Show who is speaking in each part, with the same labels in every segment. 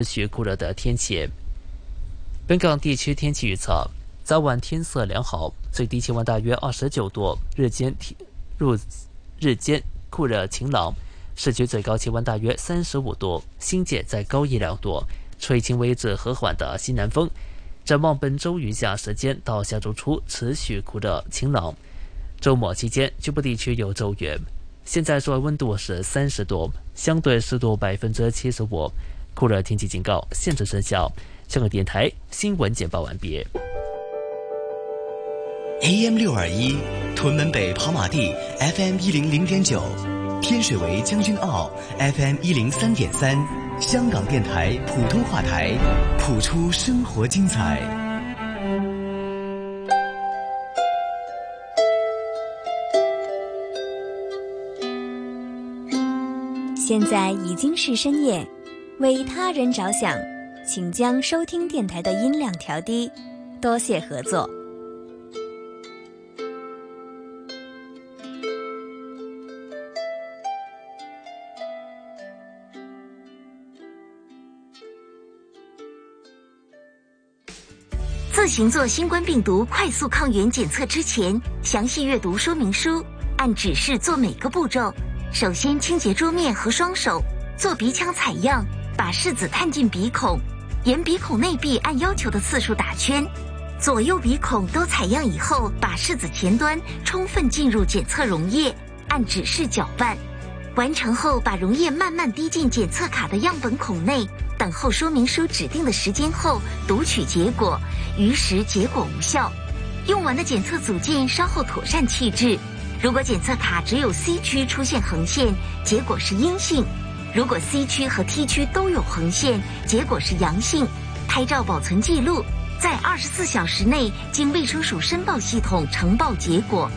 Speaker 1: 持续酷热的天气。本港地区天气预测：早晚天色良好，最低气温大约二十九度，日间天入日间酷热晴朗，市区最高气温大约三十五度，新界再高一两度，吹轻微至和缓的西南风。展望本周余下时间到下周初持续酷热晴朗，周末期间局部地区有骤雨。现在室外温度是三十度，相对湿度百分之七十五。酷热天气警告现正生效。香港电台新闻简报完毕。
Speaker 2: AM 六二一，屯门北跑马地 FM 一零零点九，天水围将军澳 FM 一零三点三，香港电台普通话台，谱出生活精彩。
Speaker 3: 现在已经是深夜。为他人着想，请将收听电台的音量调低，多谢合作。
Speaker 4: 自行做新冠病毒快速抗原检测之前，详细阅读说明书，按指示做每个步骤。首先清洁桌面和双手，做鼻腔采样。把拭子探进鼻孔，沿鼻孔内壁按要求的次数打圈，左右鼻孔都采样以后，把拭子前端充分浸入检测溶液，按指示搅拌。完成后，把溶液慢慢滴进检测卡的样本孔内，等候说明书指定的时间后读取结果，于时结果无效。用完的检测组件稍后妥善弃置。如果检测卡只有 C 区出现横线，结果是阴性。如果 C 区和 T 区都有横线，结果是阳性，拍照保存记录，在二十四小时内经卫生署申报系统呈报结果。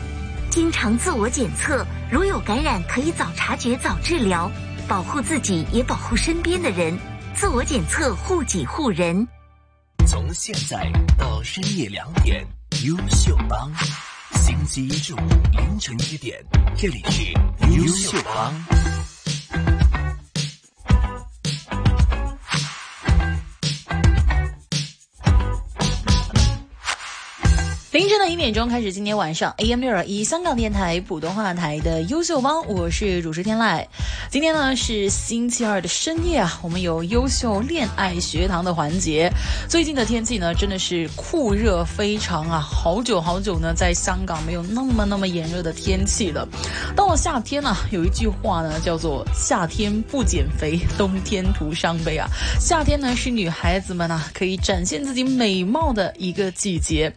Speaker 4: 经常自我检测，如有感染，可以早察觉、早治疗，保护自己也保护身边的人。自我检测，护己护人。
Speaker 2: 从现在到深夜两点，优秀帮，星期一至五凌晨一点，这里是优秀帮。
Speaker 5: 凌晨的一点钟开始，今天晚上 AM 六二一香港电台普通话台的优秀帮，我是主持天籁。今天呢是星期二的深夜啊，我们有优秀恋爱学堂的环节。最近的天气呢真的是酷热非常啊，好久好久呢在香港没有那么那么炎热的天气了。到了夏天呢，有一句话呢叫做“夏天不减肥，冬天徒伤悲”啊。夏天呢是女孩子们啊可以展现自己美貌的一个季节。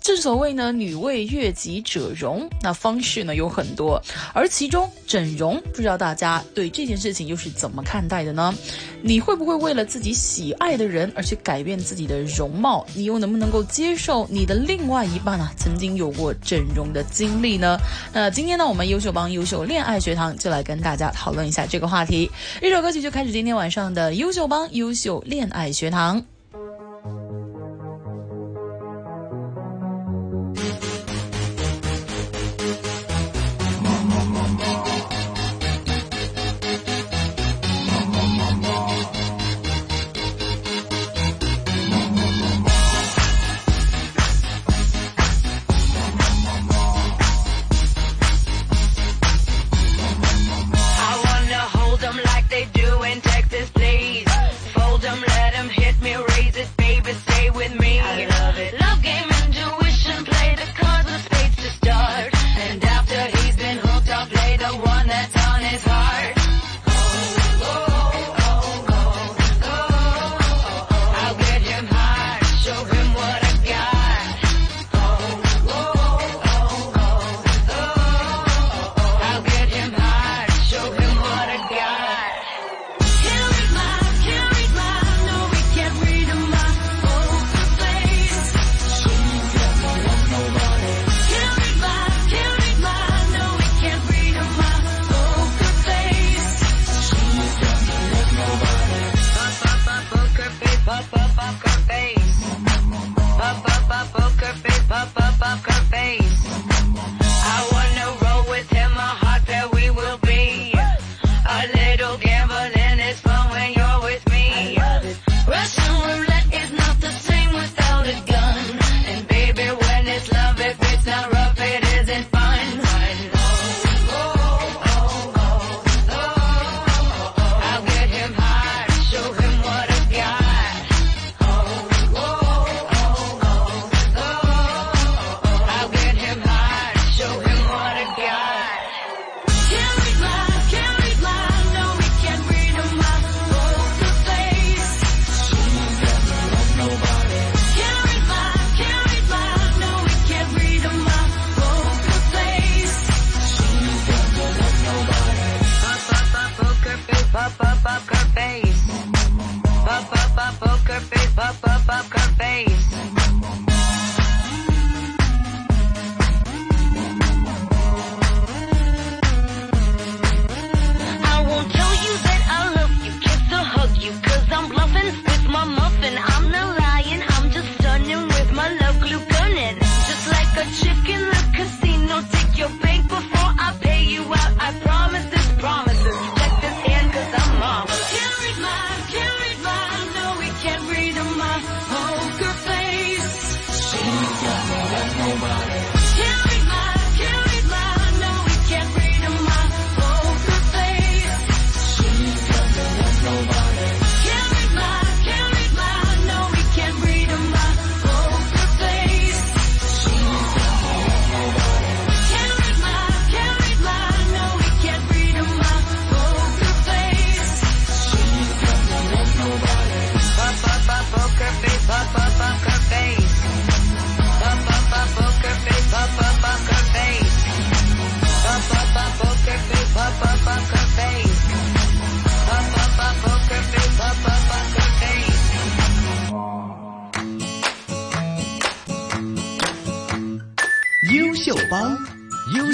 Speaker 5: 正所谓呢，女为悦己者容，那方式呢有很多，而其中整容，不知道大家对这件事情又是怎么看待的呢？你会不会为了自己喜爱的人而去改变自己的容貌？你又能不能够接受你的另外一半啊曾经有过整容的经历呢？那今天呢，我们优秀帮优秀恋爱学堂就来跟大家讨论一下这个话题。一首歌曲就开始今天晚上的优秀帮优秀恋爱学堂。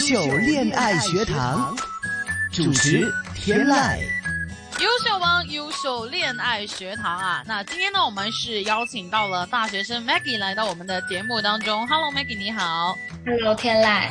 Speaker 2: 秀恋爱学堂，主持天籁。
Speaker 5: 优秀帮优秀恋爱学堂啊，那今天呢，我们是邀请到了大学生 Maggie 来到我们的节目当中。Hello Maggie，你好。
Speaker 6: Hello，天籁。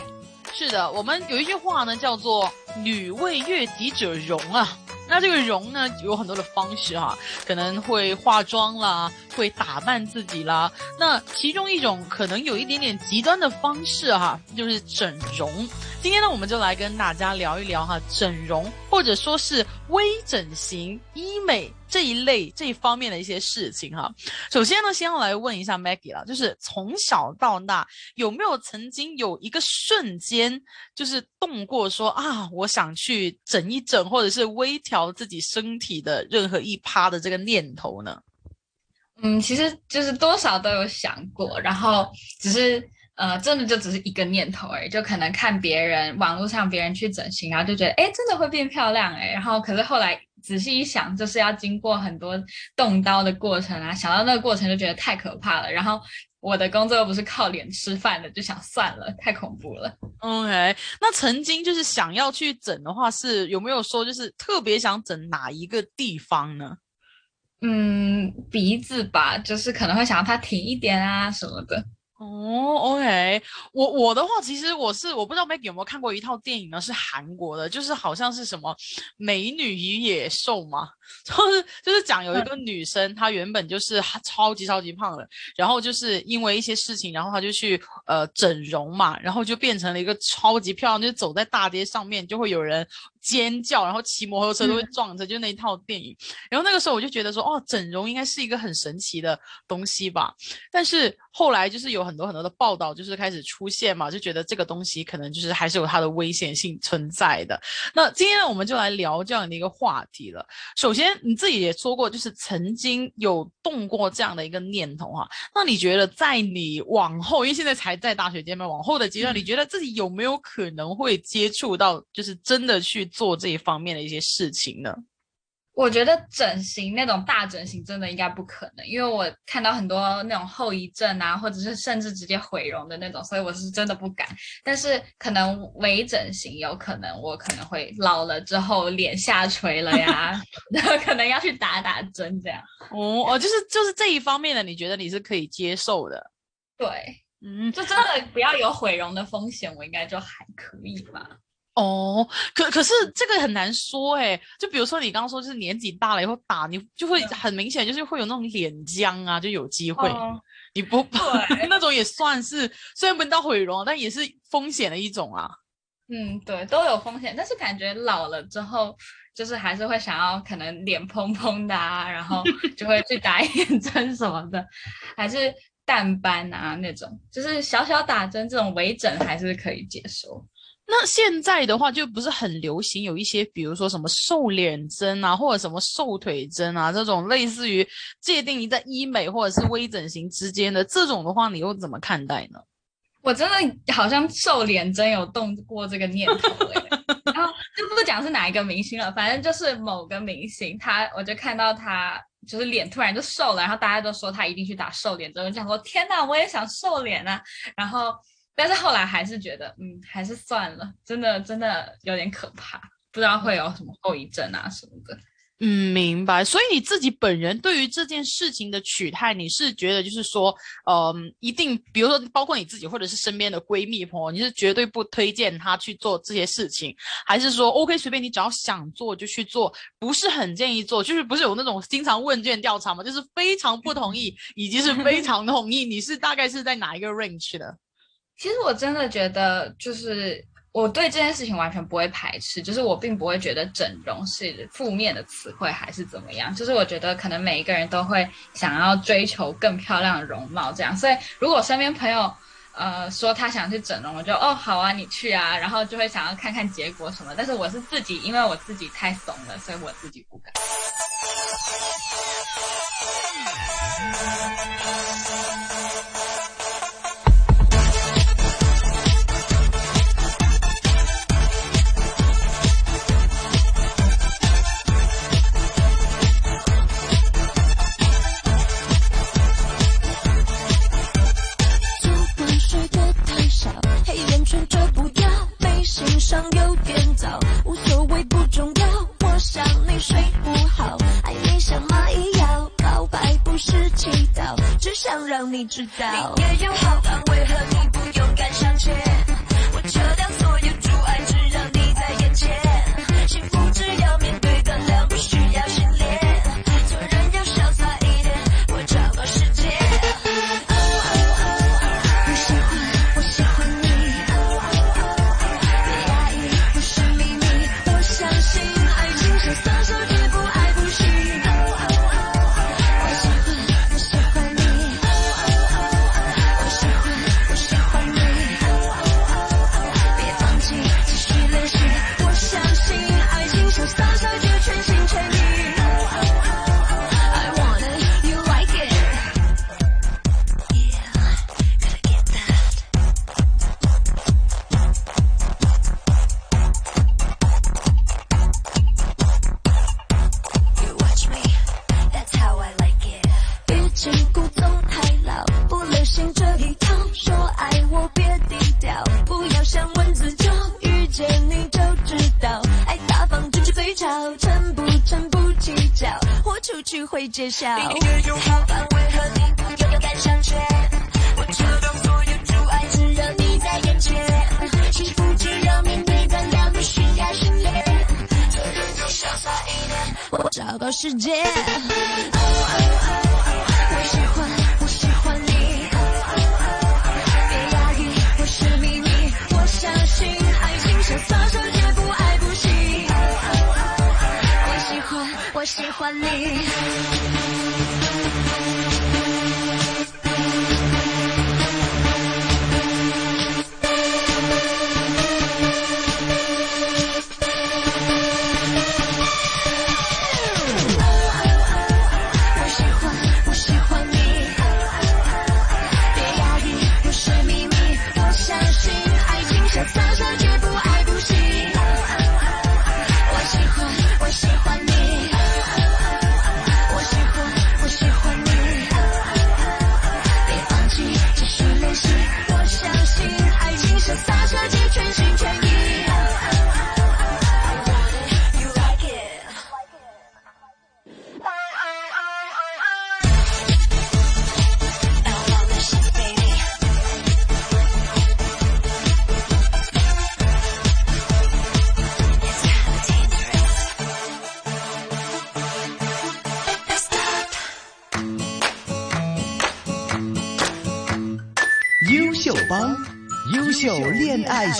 Speaker 5: 是的，我们有一句话呢，叫做“女为悦己者容”啊。那这个容呢，有很多的方式哈、可能会化妆啦，会打扮自己啦。那其中一种可能有一点点极端的方式哈、就是整容。今天呢，我们就来跟大家聊一聊哈，整容或者说是微整形、医美这一类这一方面的一些事情哈。首先呢，先要来问一下 Maggie 啦，就是从小到大有没有曾经有一个瞬间，就是动过说啊，我想去整一整，或者是微调自己身体的任何一趴的这个念头呢？
Speaker 6: 嗯，其实就是多少都有想过，然后只是呃，真的就只是一个念头而已，就可能看别人网络上别人去整形，然后就觉得哎，真的会变漂亮哎，然后可是后来仔细一想，就是要经过很多动刀的过程啊，想到那个过程就觉得太可怕了，然后我的工作又不是靠脸吃饭的，就想算了，太恐怖了。
Speaker 5: OK，那曾经就是想要去整的话，是有没有说就是特别想整哪一个地方呢？
Speaker 6: 嗯，鼻子吧，就是可能会想要它挺一点啊什么的。
Speaker 5: 哦，OK，我我的话，其实我是我不知道 Maggie 有没有看过一套电影呢，是韩国的，就是好像是什么《美女与野兽》嘛，就是就是讲有一个女生，她原本就是超级超级胖的，然后就是因为一些事情，然后她就去呃整容嘛，然后就变成了一个超级漂亮，就是走在大街上面就会有人尖叫，然后骑摩托车都会撞着，就那一套电影。然后那个时候我就觉得说，哦，整容应该是一个很神奇的东西吧。但是后来就是有很多很多的报道，就是开始出现嘛，就觉得这个东西可能就是还是有它的危险性存在的。那今天呢，我们就来聊这样的一个话题了。首先，你自己也说过，就是曾经有动过这样的一个念头哈。那你觉得在你往后，因为现在才在大学阶段，往后的阶段，你觉得自己有没有可能会接触到，就是真的去做这一方面的一些事情呢？
Speaker 6: 我觉得整形那种大整形真的应该不可能，因为我看到很多那种后遗症啊，或者是甚至直接毁容的那种，所以我是真的不敢。但是可能微整形有可能，我可能会老了之后脸下垂了呀，然后可能要去打打针这样。
Speaker 5: 哦哦，就是就是这一方面的，你觉得你是可以接受的？
Speaker 6: 对，
Speaker 5: 嗯，
Speaker 6: 就真的不要有毁容的风险，我应该就还可以吧。
Speaker 5: 哦，可可是这个很难说哎，就比如说你刚刚说，就是年纪大了以后打你就会很明显，就是会有那种脸僵啊，就有机会。
Speaker 6: 哦
Speaker 5: 你不
Speaker 6: 对
Speaker 5: 那种也算是，虽然不到毁容，但也是风险的一种啊。
Speaker 6: 嗯，对，都有风险，但是感觉老了之后，就是还是会想要可能脸嘭嘭的啊，然后 就会去打眼针什么的，还是淡斑啊那种，就是小小打针这种微整还是可以接受。
Speaker 5: 那现在的话，就不是很流行有一些，比如说什么瘦脸针啊，或者什么瘦腿针啊，这种类似于界定在医美或者是微整形之间的这种的话，你又怎么看待呢？
Speaker 6: 我真的好像瘦脸针有动过这个念头哎、然后就不讲是哪一个明星了，反正就是某个明星，他我就看到他就是脸突然就瘦了，然后大家都说他一定去打瘦脸针，我想说天哪，我也想瘦脸啊。然后，但是后来还是觉得，嗯，还是算了，真的真的有点可怕，不知道会有什么后遗症啊什么的。
Speaker 5: 嗯，明白。所以你自己本人对于这件事情的取态，你是觉得就是说，嗯，一定，比如说包括你自己或者是身边的闺蜜朋友，你是绝对不推荐她去做这些事情，还是说 OK 随便你只要想做就去做，不是很建议做？就是不是有那种经常问卷调查嘛？就是非常不同意，以及是非常同意，你是大概是在哪一个 range 的？
Speaker 6: 其实我真的觉得就是。我对这件事情完全不会排斥，就是我并不会觉得整容是负面的词汇还是怎么样，就是我觉得可能每一个人都会想要追求更漂亮的容貌这样，所以如果身边朋友呃说他想去整容，我就哦好啊你去啊，然后就会想要看看结果什么，但是我是自己，因为我自己太怂了，所以我自己不敢。
Speaker 7: 你知道，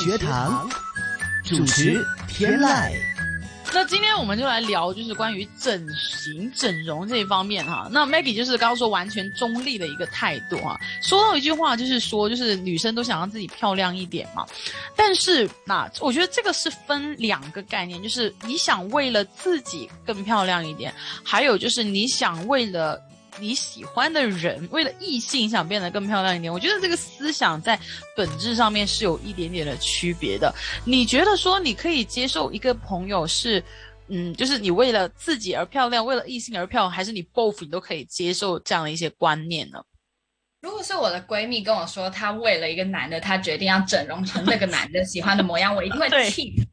Speaker 2: 学堂，主持天籁。
Speaker 5: 那今天我们就来聊，就是关于整形、整容这一方面哈。那 Maggie 就是刚刚说完全中立的一个态度哈。说到一句话，就是说，就是女生都想让自己漂亮一点嘛。但是那我觉得这个是分两个概念，就是你想为了自己更漂亮一点，还有就是你想为了。你喜欢的人，为了异性想变得更漂亮一点，我觉得这个思想在本质上面是有一点点的区别的。你觉得说你可以接受一个朋友是，嗯，就是你为了自己而漂亮，为了异性而漂亮，还是你 both 你都可以接受这样的一些观念呢？
Speaker 6: 如果是我的闺蜜跟我说，她为了一个男的，她决定要整容成那个男的喜欢的模样，我一定会气死，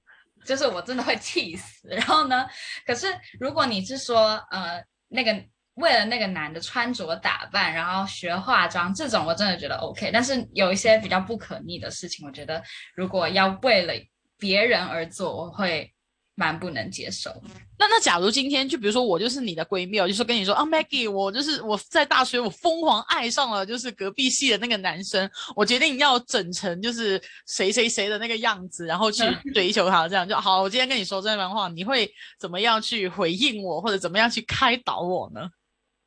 Speaker 6: 就是我真的会气死。然后呢，可是如果你是说，呃，那个为了那个男的穿着打扮，然后学化妆这种，我真的觉得 OK。但是有一些比较不可逆的事情，我觉得如果要为了别人而做，我会蛮不能接受。
Speaker 5: 那那假如今天就比如说我就是你的闺蜜，我就说跟你说啊，Maggie，我就是我在大学我疯狂爱上了就是隔壁系的那个男生，我决定要整成就是谁谁谁的那个样子，然后去 追求他，这样就好。我今天跟你说这番话，你会怎么样去回应我，或者怎么样去开导我呢？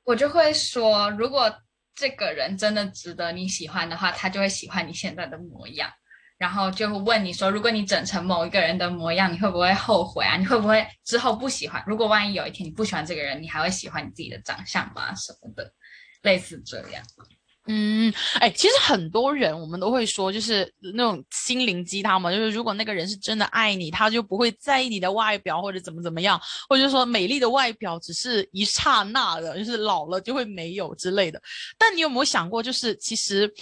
Speaker 6: 我就会说，如果这个人真的值得你喜欢的话，他就会喜欢你现在的模样。然后就会问你说，如果你整成某一个人的模样，你会不会后悔啊？你会不会之后不喜欢？如果万一有一天你不喜欢这个人，你还会喜欢你自己的长相吗？什么的，类似这样。
Speaker 5: 嗯，哎，其实很多人我们都会说，就是那种心灵鸡汤嘛，就是如果那个人是真的爱你，他就不会在意你的外表或者怎么怎么样，或者说美丽的外表只是一刹那的，就是老了就会没有之类的。但你有没有想过，就是其实。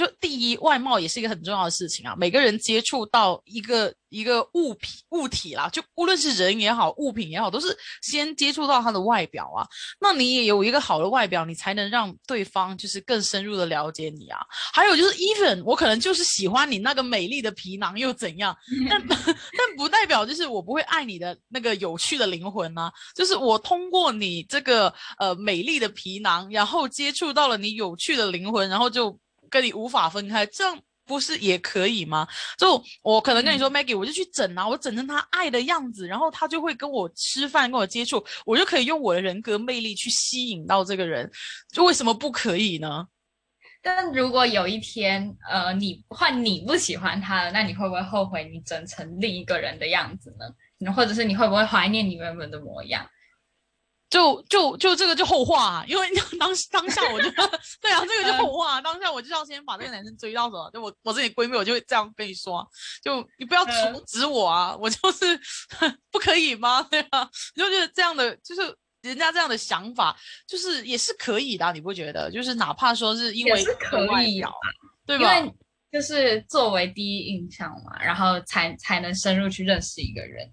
Speaker 5: 就第一，外貌也是一个很重要的事情啊。每个人接触到一个一个物品物体啦，就无论是人也好，物品也好，都是先接触到他的外表啊。那你也有一个好的外表，你才能让对方就是更深入的了解你啊。还有就是，even 我可能就是喜欢你那个美丽的皮囊又怎样？但 但不代表就是我不会爱你的那个有趣的灵魂啊、就是我通过你这个呃美丽的皮囊，然后接触到了你有趣的灵魂，然后就。跟你无法分开，这样不是也可以吗？就我可能跟你说、m a g g i e 我就去整啊，我整成他爱的样子，然后他就会跟我吃饭，跟我接触，我就可以用我的人格魅力去吸引到这个人，就为什么不可以呢？
Speaker 6: 但如果有一天，呃，你换你不喜欢他了，那你会不会后悔你整成另一个人的样子呢？或者是你会不会怀念你原本的模样？
Speaker 5: 就就就这个就后话、啊，因为当当下我就对啊，这个就后话、啊。当下我就要先把这个男生追到手，就我我是你闺蜜，我就会这样跟你说，啊就你不要阻止我啊，我就是 不可以吗？对啊，就觉得这样的就是人家这样的想法，就是也是可以的啊、你不觉得？就是哪怕说是因为
Speaker 6: 可
Speaker 5: 外
Speaker 6: 以
Speaker 5: 表，对吧？
Speaker 6: 因为就是作为第一印象嘛，然后才才能深入去认识一个人。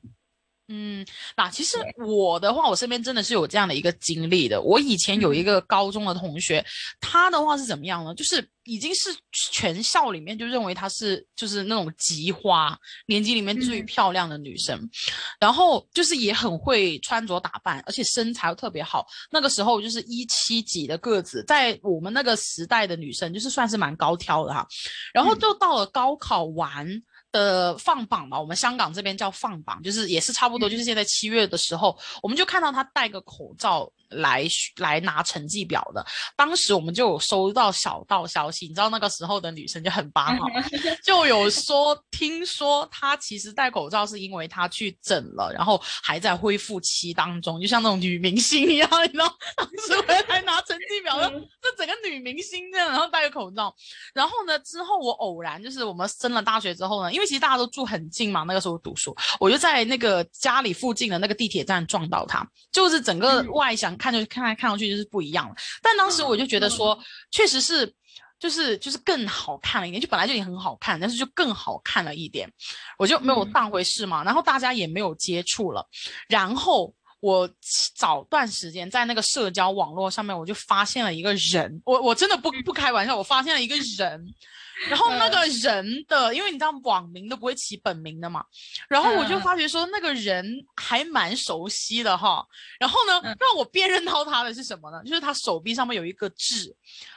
Speaker 5: 嗯，那其实我的话，我身边真的是有这样的一个经历的。我以前有一个高中的同学，他的话是怎么样呢？就是已经是全校里面就认为她是就是那种极花，年级里面最
Speaker 6: 嗯
Speaker 5: 漂亮的女生，然后就是也很会穿着打扮，而且身材又特别好。那个时候就是一七几的个子，在我们那个时代的女生就是算是蛮高挑的哈。然后就到了高考完。的放榜吧，我们香港这边叫放榜，就是也是差不多，就是现在七月的时候，我们就看到他戴个口罩来来拿成绩表的。当时我们就有收到小道消息，你知道那个时候的女生就很八卦，就有说听说她其实戴口罩是因为她去整了，然后还在恢复期当中，就像那种女明星一样，你知道，当时回来拿成绩表的，这整个女明星这样，然后戴个口罩。然后呢，之后我偶然就是我们升了大学之后呢，因为其实大家都住很近嘛，那个时候读书，我就在那个家里附近的那个地铁站撞到她，就是整个外想看就看来看上去就是不一样了。但当时我就觉得说，确实是。就是就是更好看了一点，就本来就已经很好看，但是就更好看了一点，我就没有当回事嘛。然后大家也没有接触了，然后我早段时间在那个社交网络上面，我就发现了一个人，我我真的不不开玩笑，我发现了一个人。然后那个人的，因为你知道网名都不会起本名的嘛，然后我就
Speaker 6: 嗯
Speaker 5: 发觉说那个人还蛮熟悉的哈。然后呢，
Speaker 6: 嗯
Speaker 5: 让我辨认到他的是什么呢？就是他手臂上面有一个痣，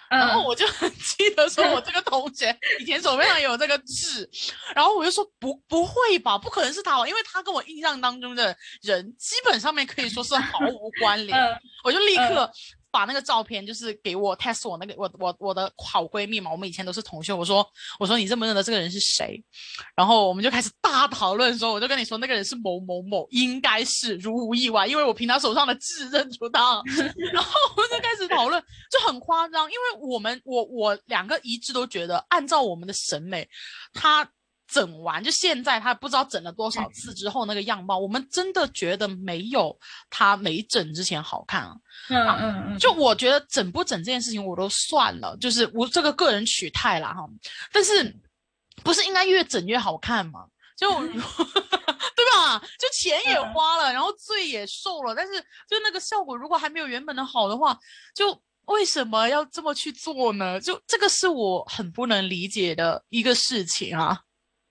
Speaker 5: 然
Speaker 6: 嗯
Speaker 5: 后我就很记得说，我这个同学以前手臂上也有这个痣，然后我就说不不会吧，不可能是他吧，因为他跟我印象当中的人基本上面可以说是毫无关联，
Speaker 6: 嗯
Speaker 5: 我就立刻。把那个照片就是给我 test 我那个我我我的好闺蜜嘛，我们以前都是同学。我说我说你认不认得这个人是谁？然后我们就开始大讨论说，我就跟你说那个人是某某某，应该是如无意外，因为我凭他手上的痣认出他。然后我们就开始讨论，就很夸张，因为我们我我两个一致都觉得，按照我们的审美，他整完，就现在他不知道整了多少次之后那个样貌，我们真的觉得没有他没整之前好看啊。
Speaker 6: 嗯嗯嗯，
Speaker 5: 就我觉得整不整这件事情我都算了，就是我这个个人取态啦哈。但是不是应该越整越好看吗？就 对吧？就钱也花了，然后罪也受了，但是就那个效果如果还没有原本的好的话，就为什么要这么去做呢？就这个是我很不能理解的一个事情啊。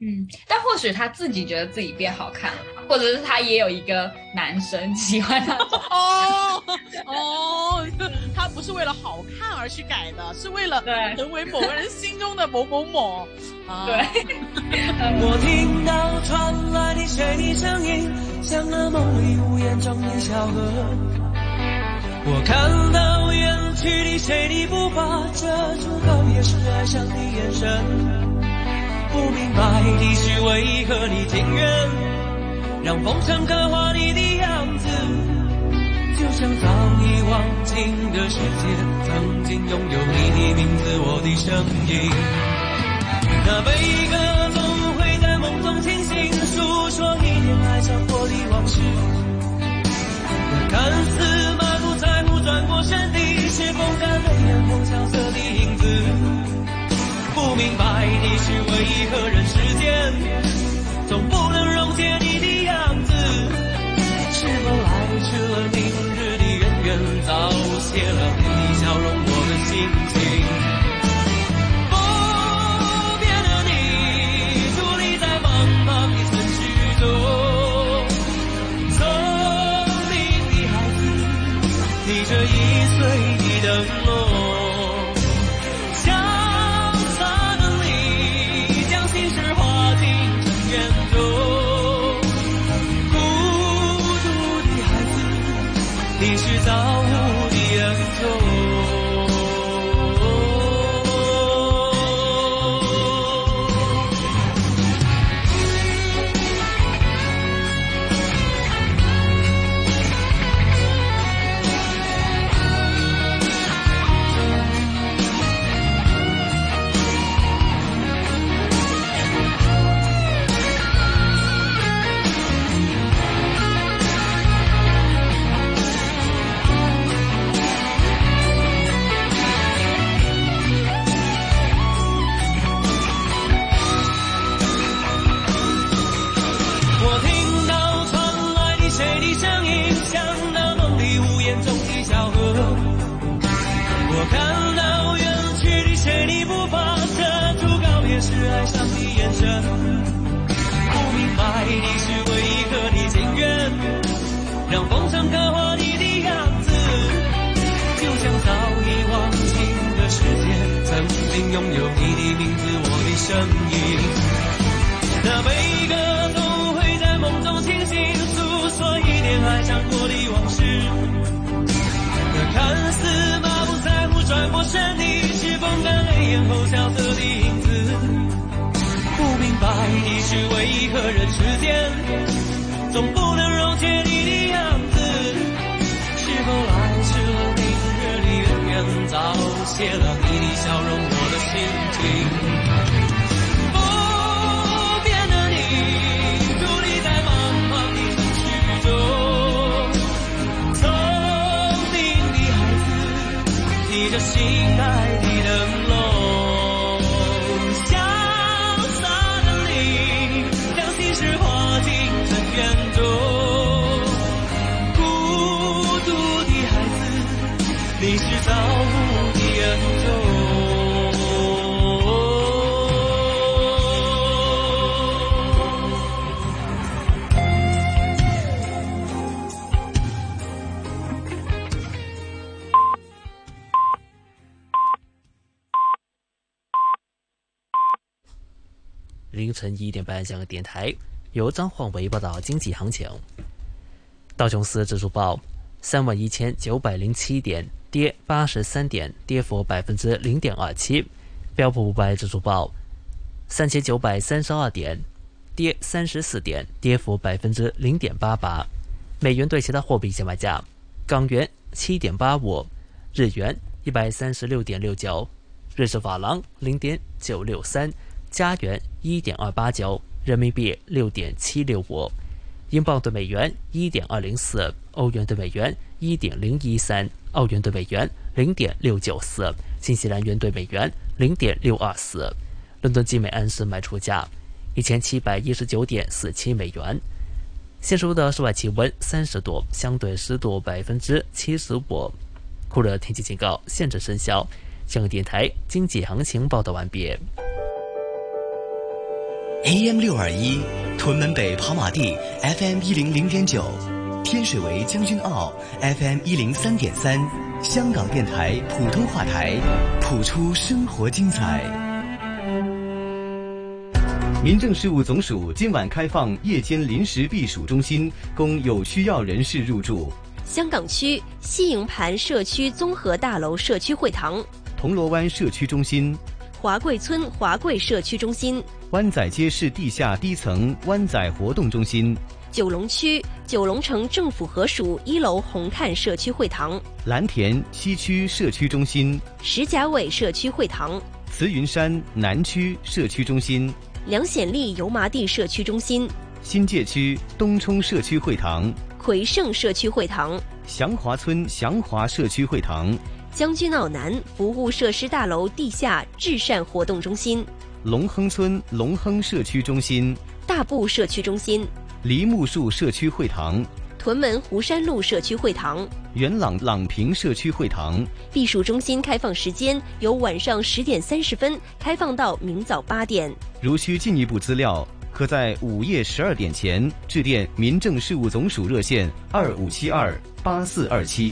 Speaker 6: 嗯，但或许他自己觉得自己变好看了，或者是他也有一个男生喜欢他。
Speaker 5: 哦哦，他不是为了好看而去改的，是为了
Speaker 6: 对
Speaker 5: 成为某个人心中的某某某。啊、
Speaker 6: 对，
Speaker 8: 我听到传来的水的声音，像那梦里无言中的小河。我看到远去的谁的步伐，遮住告别时哀伤的眼神。不明白的是为何你情愿让风尘刻画你的样子，就像早已忘情的世界，曾经拥有你的名字，我的声音。那悲歌总会在梦中清醒，诉说一点爱上过的往事。那看似满不在乎转过身的，是风干泪眼后萧瑟。不明白你是为何人世间总不能溶解你的样子？是否来迟了明日的渊源，早谢了人世间总不能溶解你的样子？是否来迟了明日里远远，早谢了你的笑容，我的心情。不变的你，伫立在茫茫的城市中，聪明的孩子，提着心爱
Speaker 1: 一点半，香港电台由张焕维报道经济行情。道琼斯指数报三万一千九百零七点，跌八十三点，跌幅百分之零点二七。标普五百指数报三千九百三十二点，跌三十四点，跌幅百分之零点八八。美元对其他货币现卖价：港元七点八五，日元一百三十六点六九，瑞士法郎零点九六三。加元一点二八九，人民币六点七六五，英镑兑美元一点二零四，欧元兑美元一点零一三，澳元兑美元零点六九四，新西兰元兑美元零点六二四。伦敦金每安士卖出价一千七百一十九点四七美元。现时的室外气温三十度，相对湿度百分之七十五，酷热天气警告现正生效。香港电台经济行情报道完毕。
Speaker 9: AM 六二一，屯门北跑马地 FM 一零零点九，天水围将军澳 FM 一零三点三，香港电台普通话台，谱出生活精彩。民政事务总署今晚开放夜间临时避暑中心，供有需要人士入住。
Speaker 10: 香港区西营盘社区综合大楼社区会堂、
Speaker 9: 铜锣湾社区中心、
Speaker 10: 华贵村华贵社区中心、
Speaker 9: 湾仔街市地下低层湾仔活动中心、
Speaker 10: 九龙区九龙城政府合署一楼红磡社区会堂、
Speaker 9: 蓝田西区社区中心、
Speaker 10: 石硖尾社区会堂、
Speaker 9: 慈云山南区社区中心、
Speaker 10: 梁显利油麻地社区中心、
Speaker 9: 新界区东冲社区会堂、
Speaker 10: 葵盛社区会堂、
Speaker 9: 祥华村祥华社区会堂、
Speaker 10: 将军澳南服务设施大楼地下至善活动中心、
Speaker 9: 龙亨村龙亨社区中心、
Speaker 10: 大埔社区中心、
Speaker 9: 梨木树社区会堂、
Speaker 10: 屯门湖山路社区会堂。
Speaker 9: 元朗朗平社区会堂。
Speaker 10: 避暑中心开放时间由晚上十点三十分开放到明早八点。
Speaker 9: 如需进一步资料，可在午夜十二点前致电民政事务总署热线二五七二八四二七。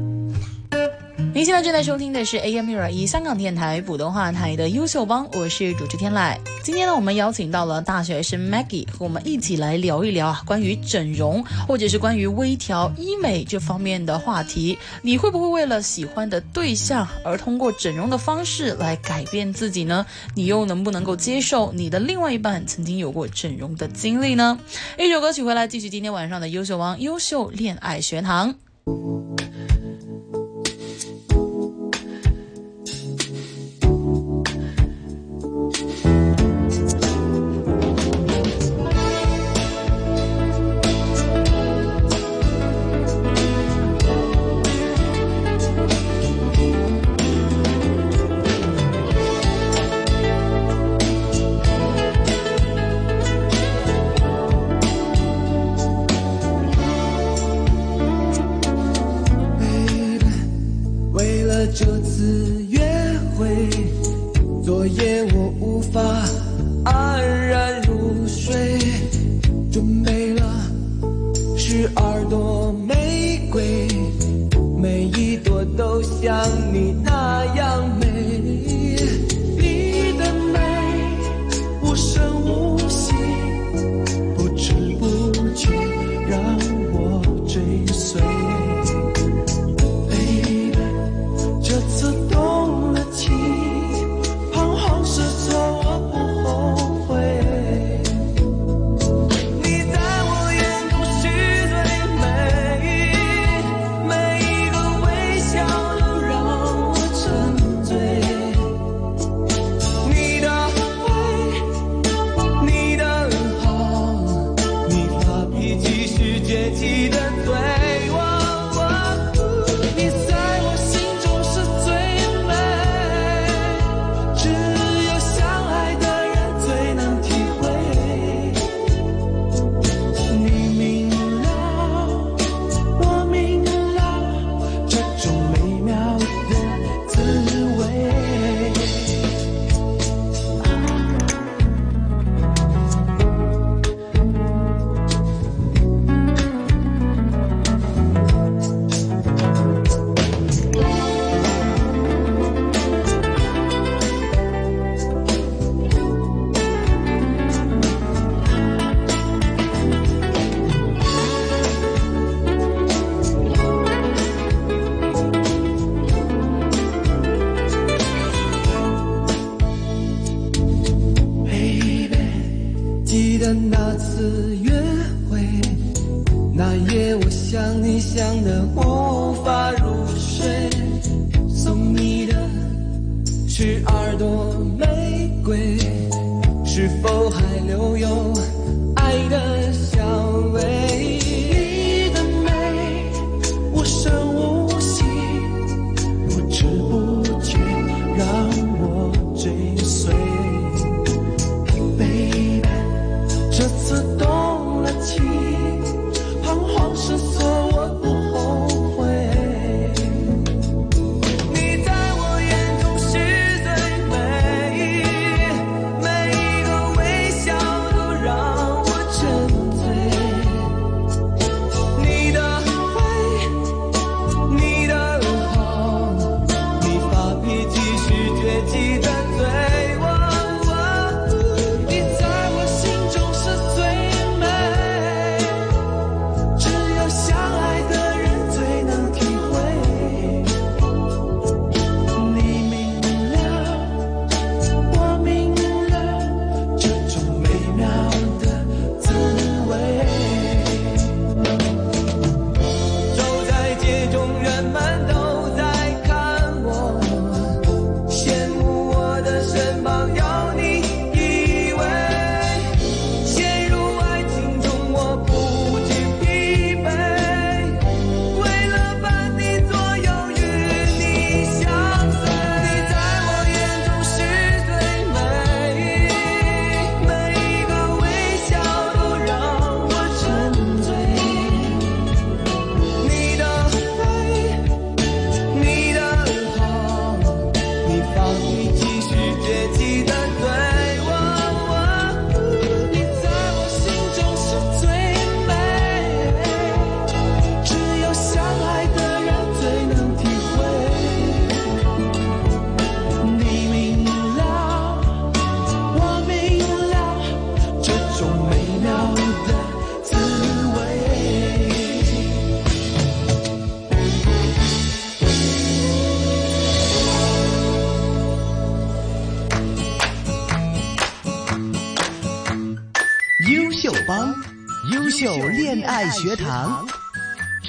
Speaker 11: 您现在正在收听的是 AM 六二一香港电台普通话台的优秀帮，我是主持天籁。今天呢，我们邀请到了大学生 Maggie 和我们一起来聊一聊啊，关于整容或者是关于微调医美这方面的话题。你会不会为了喜欢的对象而通过整容的方式来改变自己呢？你又能不能够接受你的另外一半曾经有过整容的经历呢？一首歌曲回来，继续今天晚上的优秀王优秀恋爱学堂。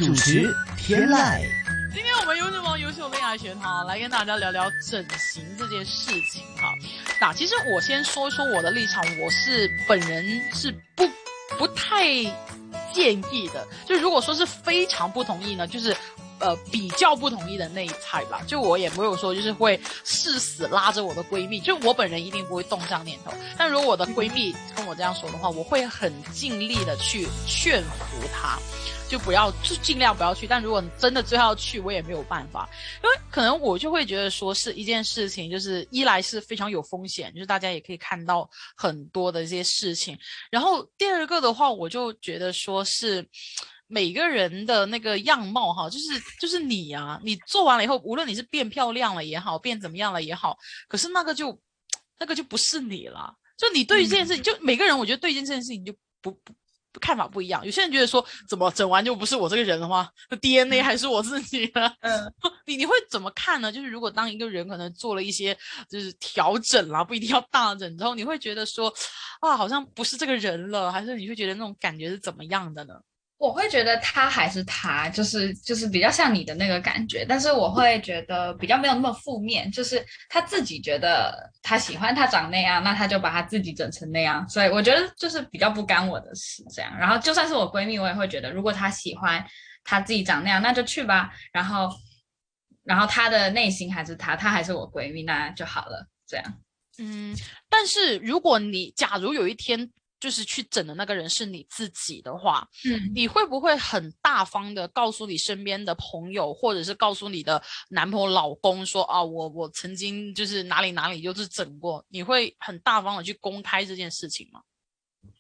Speaker 9: 主持天籁。
Speaker 5: 今天我们优秀帮优秀恋爱学堂来跟大家聊聊整形这件事情哈。那其实我先说一说我的立场，我是本人是不不太建议的。就如果说是非常不同意呢，就是。呃，比较不同意的那一派吧，就我也没有说就是会誓死拉着我的闺蜜，就我本人一定不会动这样念头。但如果我的闺蜜跟我这样说的话，我会很尽力的去劝服她。就不要，尽量不要去。但如果真的最后要去，我也没有办法，因为可能我就会觉得说是一件事情，就是一来是非常有风险，就是大家也可以看到很多的一些事情。然后第二个的话，我就觉得说是每个人的那个样貌哈，就是就是你啊，你做完了以后，无论你是变漂亮了也好，变怎么样了也好，可是那个就那个就不是你了。就你对于这件事情，就每个人我觉得对这件事情就不不。看法不一样，有些人觉得说，怎么整完就不是我这个人的话，那 DNA 还是我自己的。嗯，你你会怎么看呢？就是如果当一个人可能做了一些就是调整啦，不一定要大整之后，你会觉得说，啊，好像不是这个人了，还是你会觉得那种感觉是怎么样的呢？
Speaker 6: 我会觉得他还是他，就是就是比较像你的那个感觉，但是我会觉得比较没有那么负面，就是他自己觉得他喜欢他长那样，那他就把他自己整成那样，所以我觉得就是比较不干我的事这样。然后就算是我闺蜜，我也会觉得如果她喜欢她自己长那样，那就去吧。然后然后她的内心还是她，她还是我闺蜜，那就好了。这样，
Speaker 5: 嗯，但是如果你假如有一天。就是去整的那个人是你自己的话，
Speaker 6: 嗯，
Speaker 5: 你会不会很大方的告诉你身边的朋友，或者是告诉你的男朋友、老公说啊，我我曾经就是哪里哪里就是整过，你会很大方的去公开这件事情吗？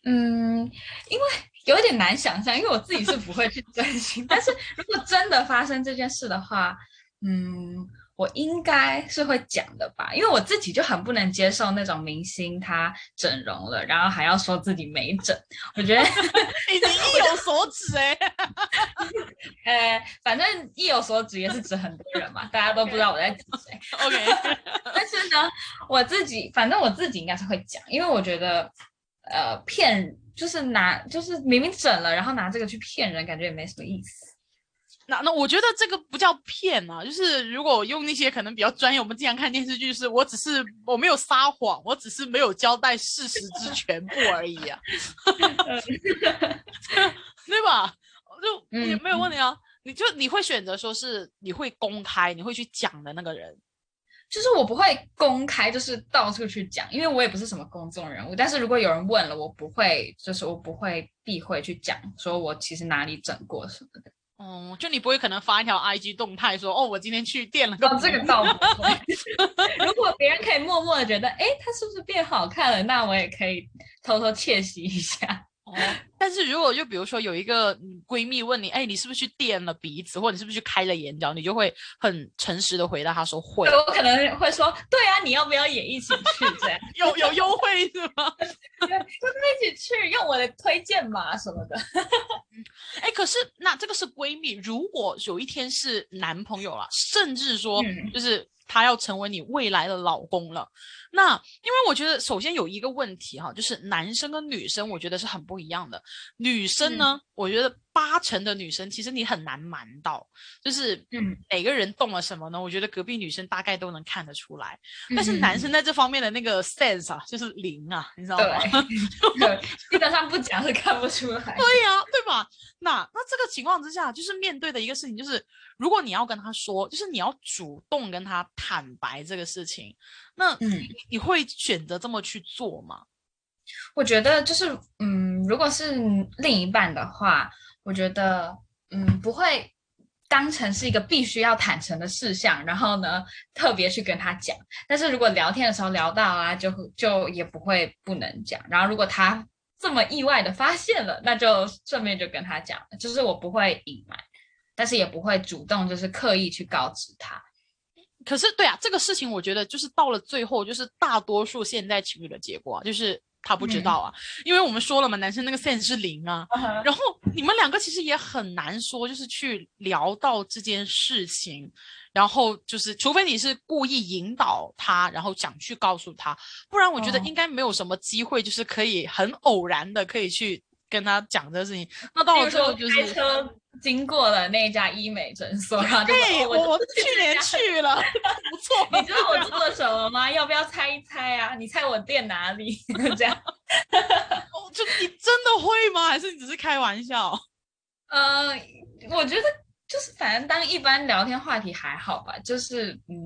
Speaker 6: 嗯，因为有点难想象，因为我自己是不会去 整形，但是如果真的发生这件事的话，嗯。我应该是会讲的吧，因为我自己就很不能接受那种明星他整容了，然后还要说自己没整。我觉得
Speaker 5: 已经意有所指哎、
Speaker 6: 欸，呃，反正意有所指也是指很多人嘛，大家都不知道我在指谁。
Speaker 5: OK，
Speaker 6: 但是呢，我自己反正我自己应该是会讲，因为我觉得呃骗，就是拿就是明明整了，然后拿这个去骗人，感觉也没什么意思。
Speaker 5: 那那我觉得这个不叫骗啊，就是如果用那些可能比较专业，我们经常看电视剧，是我只是我没有撒谎，我只是没有交代事实之全部而已啊，对吧？就也没有问题啊，你就你会选择说是你会公开，你会去讲的那个人。
Speaker 6: 就是我不会公开，就是到处去讲，因为我也不是什么公众人物。但是如果有人问了，我不会，就是我不会避讳去讲，说我其实哪里整过什么的。
Speaker 5: 哦，就你不会可能发一条 IG 动态说，哦，我今天去垫了个。
Speaker 6: 哦，这个倒不会。如果别人可以默默的觉得，哎，他是不是变好看了？那我也可以偷偷窃喜一下。
Speaker 5: 哦，但是如果就比如说有一个闺蜜问你，哎，你是不是去垫了鼻子，或者你是不是去开了眼角，你就会很诚实的回答她说会。
Speaker 6: 我可能会说，对啊，你要不要也一起去？这样
Speaker 5: 有有优惠是吗？
Speaker 6: 对，跟他一起去，用我的推荐码什么的。
Speaker 5: 哎，可是那这个是闺蜜，如果有一天是男朋友了，甚至说就是他要成为你未来的老公了。那因为我觉得，首先有一个问题哈，就是男生跟女生，我觉得是很不一样的。女生呢，我觉得八成的女生其实你很难瞒到，就是嗯，每个人动了什么呢？我觉得隔壁女生大概都能看得出来。但是男生在这方面的那个 sense 啊，就是零啊，你知道吗？
Speaker 6: 基本上不讲是看不出来。
Speaker 5: 对呀，对吧？那那这个情况之下，就是面对的一个事情，就是如果你要跟他说，就是你要主动跟他坦白这个事情。那嗯，你会选择这么去做吗？
Speaker 6: 我觉得就是，嗯，如果是另一半的话，我觉得，嗯，不会当成是一个必须要坦诚的事项，然后呢，特别去跟他讲。但是如果聊天的时候聊到啊，就就也不会不能讲。然后如果他这么意外的发现了，那就顺便就跟他讲，就是我不会隐瞒，但是也不会主动就是刻意去告知他。
Speaker 5: 可是，对啊，这个事情我觉得就是到了最后，就是大多数现在情侣的结果，就是他不知道啊，因为我们说了嘛，男生那个 sense 是零啊，然后你们两个其实也很难说，就是去聊到这件事情，然后就是除非你是故意引导他，然后想去告诉他，不然我觉得应该没有什么机会，就是可以很偶然的可以去跟他讲这个事情。那到了最后就是
Speaker 6: 开车。经过了那家医美诊所，然后就
Speaker 5: 我我去年去了，不错。
Speaker 6: 你知道我做了什么吗？要不要猜一猜啊？你猜我店哪里？这样，
Speaker 5: 就你真的会吗？还是你只是开玩笑？
Speaker 6: 呃，我觉得就是反正当一般聊天话题还好吧，就是嗯，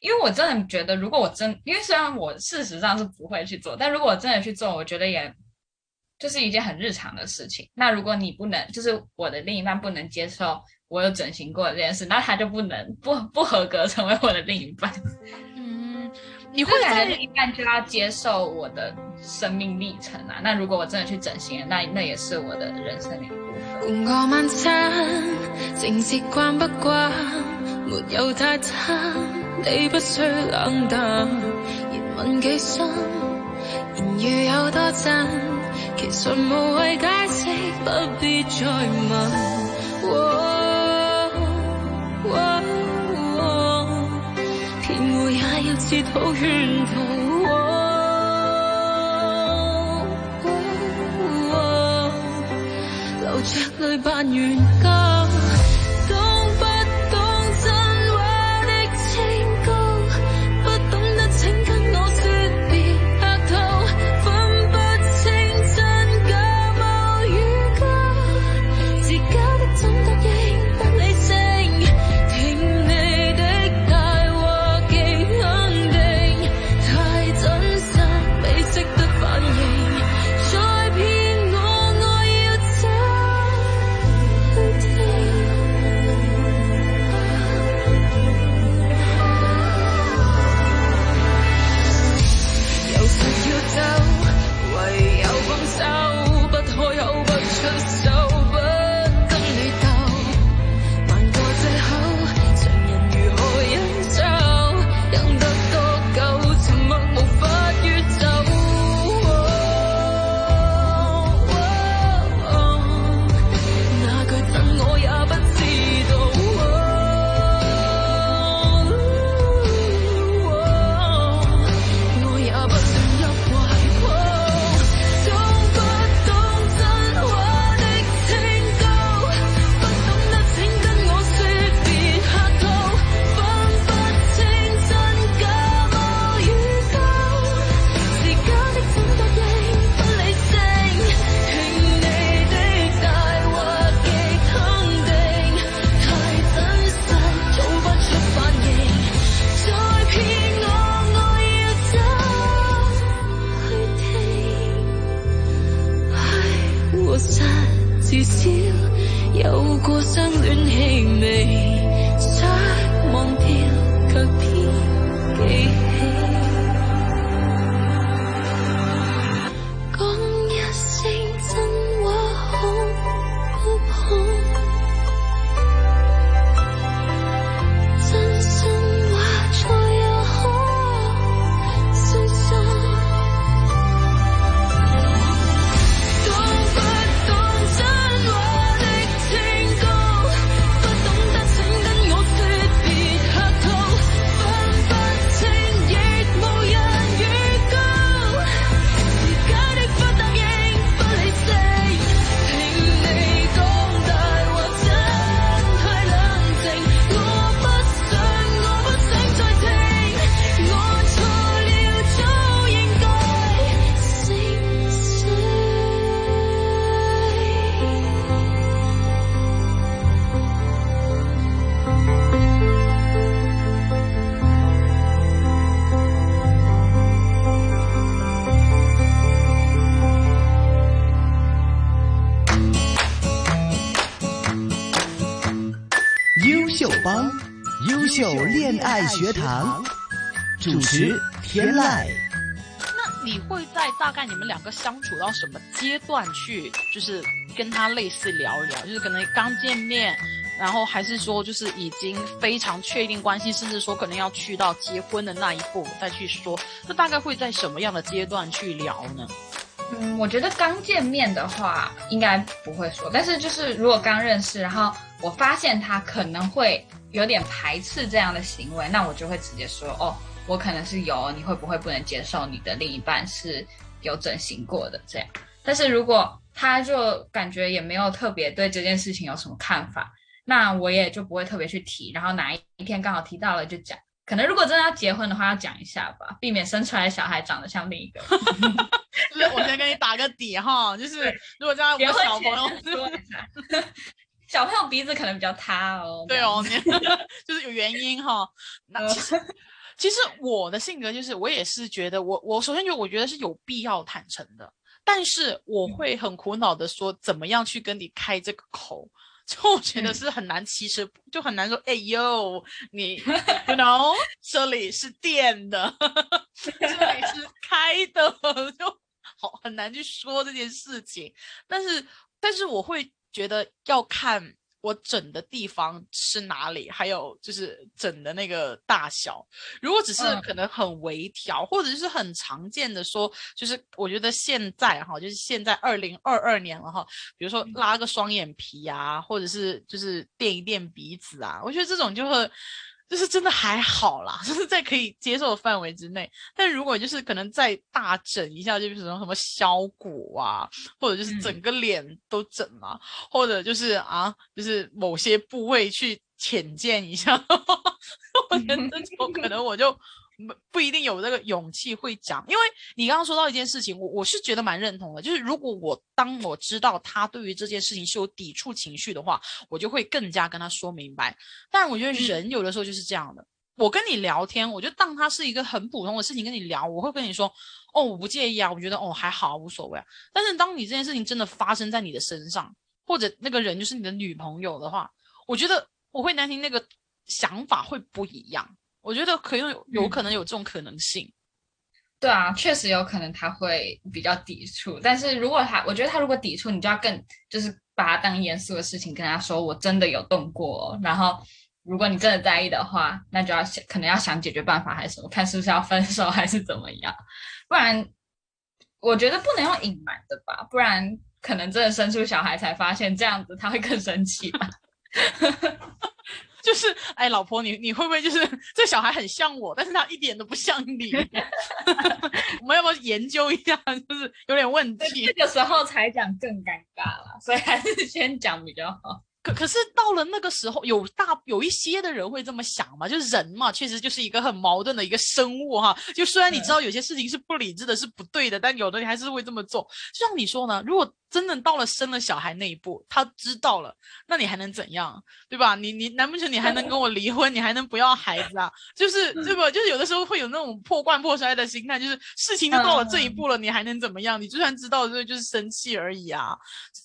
Speaker 6: 因为我真的觉得，如果我真，因为虽然我事实上是不会去做，但如果我真的去做，我觉得也。就是一件很日常的事情。那如果你不能，就是我的另一半不能接受我有整形过这件事，那他就不能不不合格成为我的另一半。
Speaker 5: 嗯，你会
Speaker 6: 感觉另一半就要接受我的生命历程啊。那如果我真的去整形，那那也是我的人生的一部分。晚餐，正习惯不惯，没有太差，你不需冷淡，言语有多真。其实无谓解释，不必再问。骗我也要自讨圈套，流着泪扮冤家。
Speaker 9: 堂，主持天籁。
Speaker 5: 那你会在大概你们两个相处到什么阶段去，就是跟他类似聊一聊，就是可能刚见面，然后还是说就是已经非常确定关系，甚至说可能要去到结婚的那一步再去说，那大概会在什么样的阶段去聊呢？
Speaker 6: 嗯，我觉得刚见面的话应该不会说，但是就是如果刚认识，然后我发现他可能会有点排斥这样的行为，那我就会直接说，哦，我可能是有，你会不会不能接受你的另一半是有整形过的这样？但是如果他就感觉也没有特别对这件事情有什么看法，那我也就不会特别去提，然后哪一天刚好提到了就讲。可能如果真的要结婚的话，要讲一下吧，避免生出来的小孩长得像另一个。
Speaker 5: 就是我先跟你打个底哈，就是如果这样，我
Speaker 6: 结婚
Speaker 5: 小朋友
Speaker 6: 前说一下小朋友鼻子可能比较塌哦。
Speaker 5: 对哦，就是有原因哈。那其实，其实我的性格就是，我也是觉得我，我首先就我觉得是有必要坦诚的，但是我会很苦恼的说，怎么样去跟你开这个口。就我觉得是很难，其实就很难说。哎呦，你，you know，这里是电的，这里是开的，就好很难去说这件事情。但是，但是我会觉得要看我整的地方是哪里，还有就是整的那个大小。如果只是
Speaker 6: 嗯
Speaker 5: 可能很微调，或者是很常见的说，就是我觉得现在哈，就是现在二零二二年了哈，比如说拉个双眼皮啊，或者是就是垫一垫鼻子啊，我觉得这种就会。就是真的还好啦，就是在可以接受的范围之内。但如果就是可能再大整一下，就比如说什么削骨啊，或者就是整个脸都整啊，或者就是啊，就是某些部位去浅见一下，我觉得这种可能我就不不一定有那个勇气会讲，因为你刚刚说到一件事情，我我是觉得蛮认同的，就是如果我当我知道他对于这件事情是有抵触情绪的话，我就会更加跟他说明白。但我觉得人有的时候就是这样的。我跟你聊天，我就当他是一个很普通的事情跟你聊，我会跟你说，哦，我不介意啊，我觉得哦还好，无所谓啊。但是当你这件事情真的发生在你的身上，或者那个人就是你的女朋友的话，我觉得我会担心那个想法会不一样。我觉得可能有有可能有这种可能性。
Speaker 6: 对啊，确实有可能他会比较抵触，但是如果他，我觉得他如果抵触，你就要更就是把他当严肃的事情跟他说，我真的有动过哦、然后如果你真的在意的话，那就要想可能要想解决办法还是什么，看是不是要分手还是怎么样，不然我觉得不能用隐瞒的吧，不然可能真的生出小孩才发现这样子他会更生气吧。
Speaker 5: 就是，哎，老婆，你你会不会就是这小孩很像我，但是他一点都不像你？我们要不要研究一下？就是有点问题。
Speaker 6: 这个时候才讲更尴尬了，所以还是先讲比较好。
Speaker 5: 可可是到了那个时候，有大有一些的人会这么想嘛？就是人嘛，确实就是一个很矛盾的一个生物哈。就虽然你知道有些事情是不理智的，是不对的，但有的你还是会这么做。就像你说呢，如果真的到了生了小孩那一步，他知道了，那你还能怎样？对吧？你你难不成你还能跟我离婚？你还能不要孩子啊？就是对吧？就是有的时候会有那种破罐破摔的心态，就是事情都到了这一步了，你还能怎么样？你就算知道，这就是生气而已啊，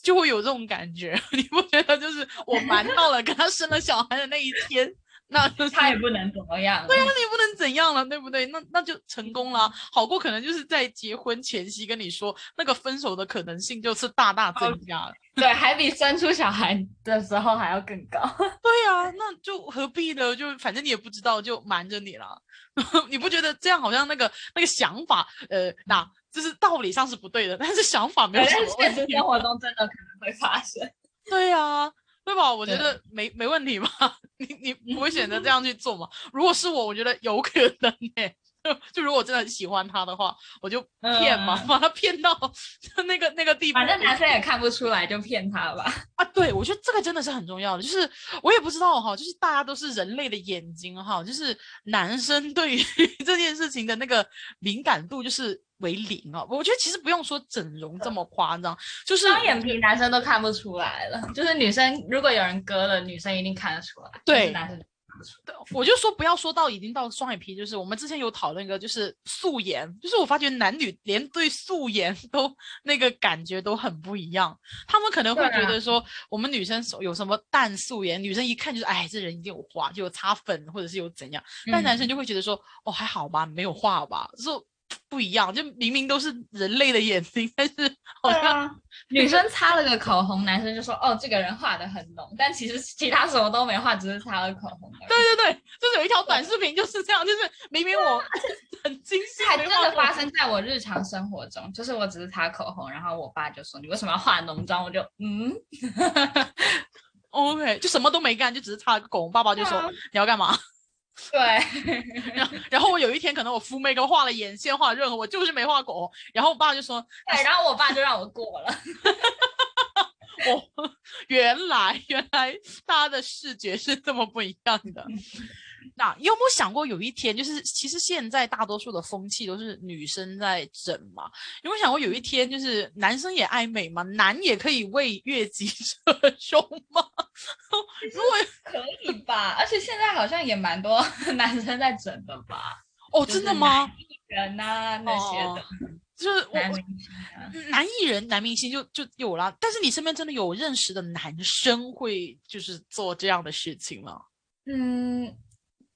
Speaker 5: 就会有这种感觉。你不觉得？就是我瞒到了跟他生了小孩的那一天，那 就是
Speaker 6: 他也不能怎么样。
Speaker 5: 对啊，你也不能怎样了，对不对？那那就成功了，好过可能就是在结婚前夕跟你说那个分手的可能性就是大大增加了。
Speaker 6: 对，还比生出小孩的时候还要更高。
Speaker 5: 对啊，那就何必呢？就反正你也不知道，就瞒着你了。你不觉得这样好像那个那个想法，呃，那就是道理上是不对的，但是想法没有
Speaker 6: 对
Speaker 5: 什
Speaker 6: 但是现实。生活中真的可能会发生。
Speaker 5: 对啊，对吧？我觉得没没问题吧？你你不会选择这样去做吗？如果是我，我觉得有可能诶、就 就如果真的很喜欢他的话，我就骗嘛，
Speaker 6: 嗯
Speaker 5: 把他骗到 那个那个地方。
Speaker 6: 反正男生也看不出来，就骗他吧。
Speaker 5: 啊，对，我觉得这个真的是很重要的，就是我也不知道哈，就是大家都是人类的眼睛哈，就是男生对于 这件事情的那个敏感度就是为零啊。我觉得其实不用说整容这么夸张，就是
Speaker 6: 双眼皮男生都看不出来了，就是女生如果有人割了，女生一定看得出来。
Speaker 5: 对
Speaker 6: 男生
Speaker 5: 我就说不要说到已经到双眼皮，就是我们之前有讨论一个，就是素颜，就是我发觉男女连对素颜 都那个感觉都很不一样。他们可能会觉得说，我们女生有什么淡素颜，女生一看就是哎，这人一定有化，就有擦粉或者是有怎样，但男生就会觉得说，哦还好吧，没有化吧，说 不一样，就明明都是人类的眼睛，但是好
Speaker 6: 对
Speaker 5: 像、
Speaker 6: 啊，女生擦了个口红，男生就说哦这个人画的很浓，但其实其他什么都没画，只是擦了口红。
Speaker 5: 对对对，就是有一条短视频就是这样，就是明明我 很精细，
Speaker 6: 还真的发生在我日常生活中，就是我只是擦口红，然后我爸就说你为什么要化浓妆？我就嗯
Speaker 5: ，OK，就什么都没干，就只是擦了个口红。爸爸就说、
Speaker 6: 啊
Speaker 5: 你要干嘛？
Speaker 6: 对，
Speaker 5: 然后然后我有一天可能我敷 make up 画了眼线，画了任何，我就是没画口红。然后我爸就说
Speaker 6: 对，然后我爸就让我过了。
Speaker 5: 我，原来原来大家的视觉是这么不一样的。那有没有想过有一天，就是其实现在大多数的风气都是女生在整嘛？有没有想过有一天，就是男生也爱美嘛，男也可以为月经扯胸吗？如果
Speaker 6: 可以吧？而且现在好像也蛮多 男生在整的吧？
Speaker 5: 哦，真的吗？
Speaker 6: 艺人啊那些的，
Speaker 5: 哦就是我
Speaker 6: 男
Speaker 5: 艺人、男明星就就有了，但是你身边真的有认识的男生会就是做这样的事情吗？
Speaker 6: 嗯，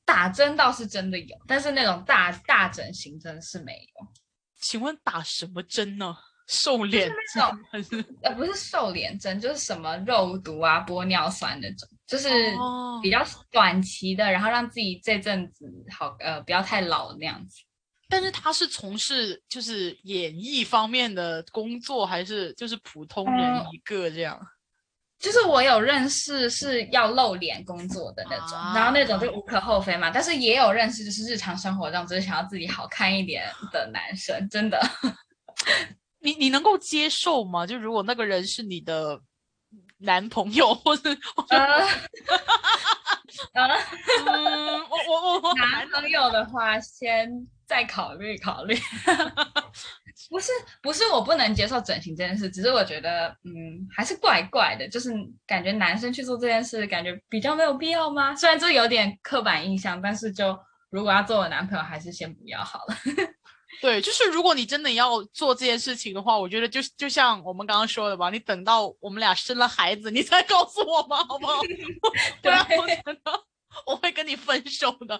Speaker 6: 打针倒是真的有，但是那种大大整形真的是没有。
Speaker 5: 请问打什么针呢？瘦脸针还是？
Speaker 6: 呃，不是瘦脸针，就是什么肉毒啊、玻尿酸那种，就是
Speaker 5: 哦
Speaker 6: 比较短期的，然后让自己这阵子好呃不要太老那样子。
Speaker 5: 但是他是从事就是演艺方面的工作，还是就是普通人
Speaker 6: 嗯
Speaker 5: 一个这样？
Speaker 6: 就是我有认识是要露脸工作的那种，然后那种就无可厚非嘛。但是也有认识就是日常生活中只是想要自己好看一点的男生，真的。
Speaker 5: 你你能够接受吗？就如果那个人是你的男朋友，或者
Speaker 6: 呃 呃，
Speaker 5: 嗯，我我我我
Speaker 6: 男朋友的话，先再考虑考虑。不是不是我不能接受整形这件事，只是我觉得嗯还是怪怪的，就是感觉男生去做这件事，感觉比较没有必要吗？虽然这有点刻板印象，但是就如果要做我男朋友，还是先不要好了。
Speaker 5: 对，就是如果你真的要做这件事情的话，我觉得就就像我们刚刚说的吧，你等到我们俩生了孩子，你再告诉我吧，好不好？不然我我会跟你分手的，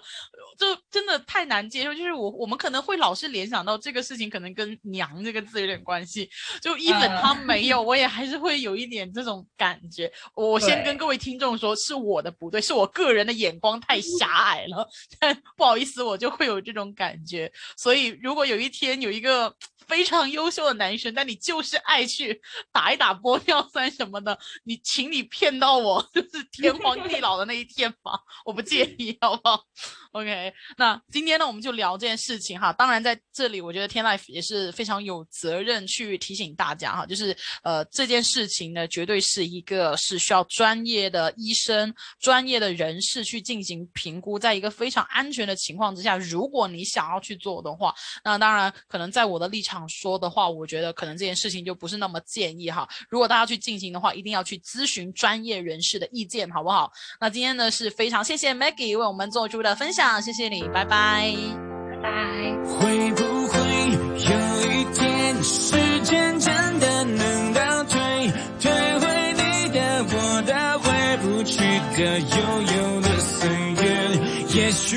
Speaker 5: 就真的太难接受。就是我我们可能会老是联想到这个事情，可能跟“娘”这个字有点关系。就一本
Speaker 6: 嗯
Speaker 5: 他没有，我也还是会有一点这种感觉。我先跟各位听众说，是我的不对，是我个人的眼光太狭隘了。但不好意思，我就会有这种感觉。所以，如果有一天有一个非常优秀的男生，但你就是爱去打一打玻尿酸什么的，你请你骗到我，就是天荒地老的那一天吧，我不介意，好不好？OK，那今天呢，我们就聊这件事情哈。当然，在这里，我觉得天 life 也是非常有责任去提醒大家哈，就是呃这件事情呢，绝对是一个是需要专业的医生、专业的人士去进行评估，在一个非常安全的情况之下，如果你想要去做的话，那当然可能在我的立场说的话，我觉得可能这件事情就不是那么建议哈。如果大家去进行的话，一定要去咨询专业人士的意见，好不好？那今天呢是非常谢谢 Maggie 为我们做出的分享，谢谢你，拜拜。
Speaker 6: 拜拜。
Speaker 8: 会不会有一天，时间真的能倒退，退回你的、我的、回不去的悠悠的岁月？也许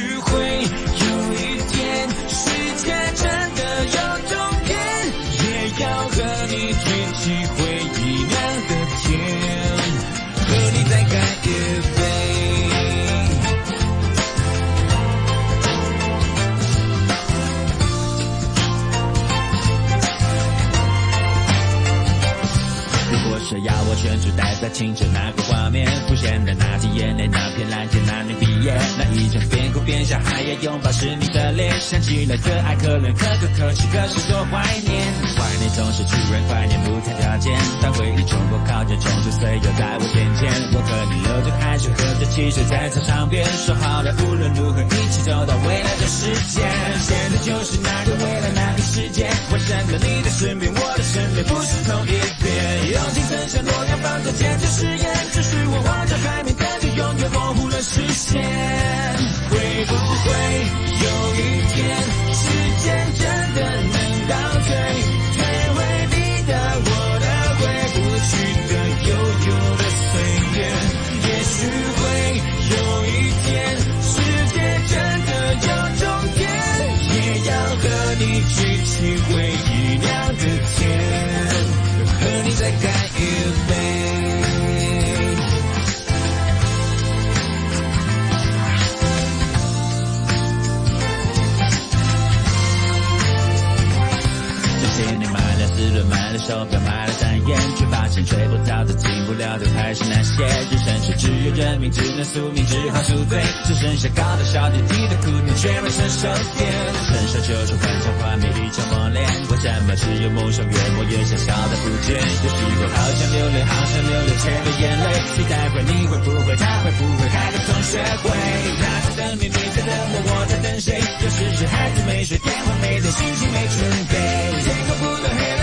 Speaker 8: 是要我选出待在青春那个画面，浮现的那滴眼泪，那片蓝天，那年毕业，那一张边哭边笑还要拥抱是你的脸，想起来可爱可怜，可可可泣，可是多怀念。怀念总是突然怀念不谈条件，当回忆冲破靠近，冲出岁月在我眼前，我和你流着汗水，喝着汽水在操场边，说好了无论如何一起走到未来的世界。现在就是那个未来，那个世界，我站在你的身边，我的身边不是同一边。用尽曾像诺亚方舟坚持誓言，只是我望着海面，感觉永远模糊了视线？会不会有一天，时间真的能手表，买了单眼，却发现追不到的、进不了的还是那些。人生是只有认命，只能宿命，只好赎罪。只剩下高的小点低的苦点，却没成熟点。分手就是幻想画面，一场磨练。为什么只有梦想越磨越小，小的不见？有时候好想流泪，好想流流前的眼泪。你待会你会不会，他会不会开个同学会？他在等你，你在等我，我在等谁？有时是孩子没睡，电话没接，心情没准备。天空不断黑